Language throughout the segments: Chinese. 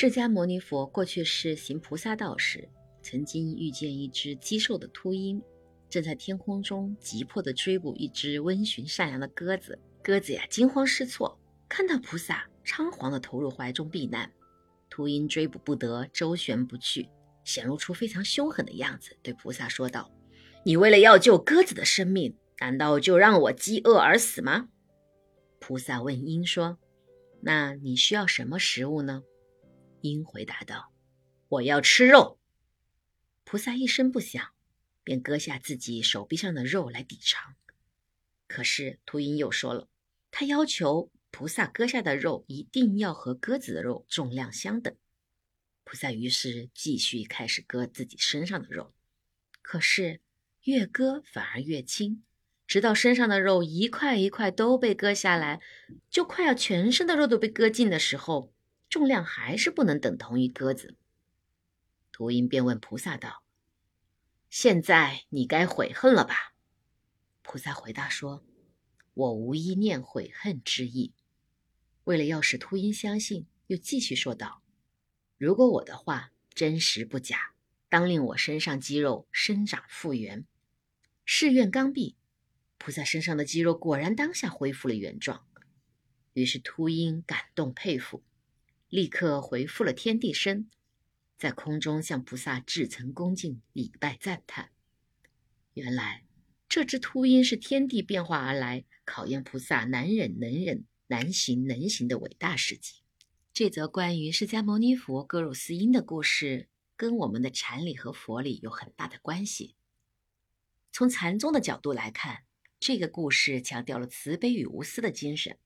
释迦牟尼佛过去是行菩萨道时，曾经遇见一只极瘦的秃鹰，正在天空中急迫地追捕一只温驯善良的鸽子。鸽子呀，惊慌失措，看到菩萨，仓皇地投入怀中避难。秃鹰追捕不得，周旋不去，显露出非常凶狠的样子，对菩萨说道：“你为了要救鸽子的生命，难道就让我饥饿而死吗？”菩萨问鹰说：“那你需要什么食物呢？”鹰回答道：“我要吃肉。”菩萨一声不响，便割下自己手臂上的肉来抵偿。可是秃鹰又说了，他要求菩萨割下的肉一定要和鸽子的肉重量相等。菩萨于是继续开始割自己身上的肉，可是越割反而越轻，直到身上的肉一块一块都被割下来，就快要全身的肉都被割尽的时候。重量还是不能等同于鸽子。秃鹰便问菩萨道：“现在你该悔恨了吧？”菩萨回答说：“我无一念悔恨之意。”为了要使秃鹰相信，又继续说道：“如果我的话真实不假，当令我身上肌肉生长复原。”誓愿刚毕，菩萨身上的肌肉果然当下恢复了原状。于是秃鹰感动佩服。立刻回复了天地身，在空中向菩萨至诚恭敬礼拜赞叹。原来这只秃鹰是天地变化而来，考验菩萨难忍能忍、难行能行的伟大事迹。这则关于释迦牟尼佛割肉饲鹰的故事，跟我们的禅理和佛理有很大的关系。从禅宗的角度来看，这个故事强调了慈悲与无私的精神。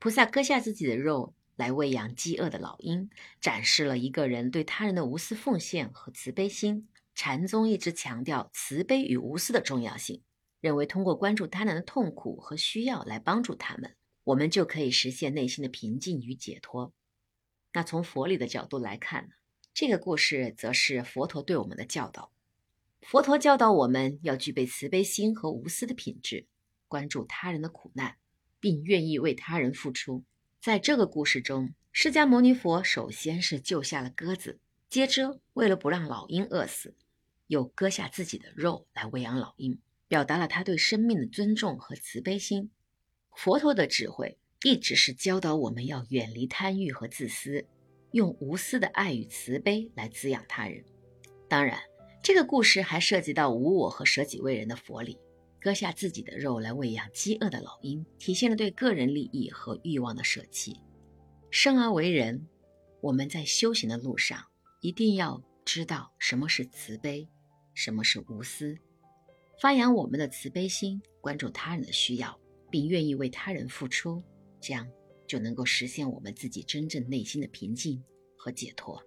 菩萨割下自己的肉。来喂养饥饿的老鹰，展示了一个人对他人的无私奉献和慈悲心。禅宗一直强调慈悲与无私的重要性，认为通过关注他人的痛苦和需要来帮助他们，我们就可以实现内心的平静与解脱。那从佛理的角度来看呢？这个故事则是佛陀对我们的教导。佛陀教导我们要具备慈悲心和无私的品质，关注他人的苦难，并愿意为他人付出。在这个故事中，释迦牟尼佛首先是救下了鸽子，接着为了不让老鹰饿死，又割下自己的肉来喂养老鹰，表达了他对生命的尊重和慈悲心。佛陀的智慧一直是教导我们要远离贪欲和自私，用无私的爱与慈悲来滋养他人。当然，这个故事还涉及到无我和舍己为人的佛理。割下自己的肉来喂养饥饿的老鹰，体现了对个人利益和欲望的舍弃。生而为人，我们在修行的路上一定要知道什么是慈悲，什么是无私，发扬我们的慈悲心，关注他人的需要，并愿意为他人付出，这样就能够实现我们自己真正内心的平静和解脱。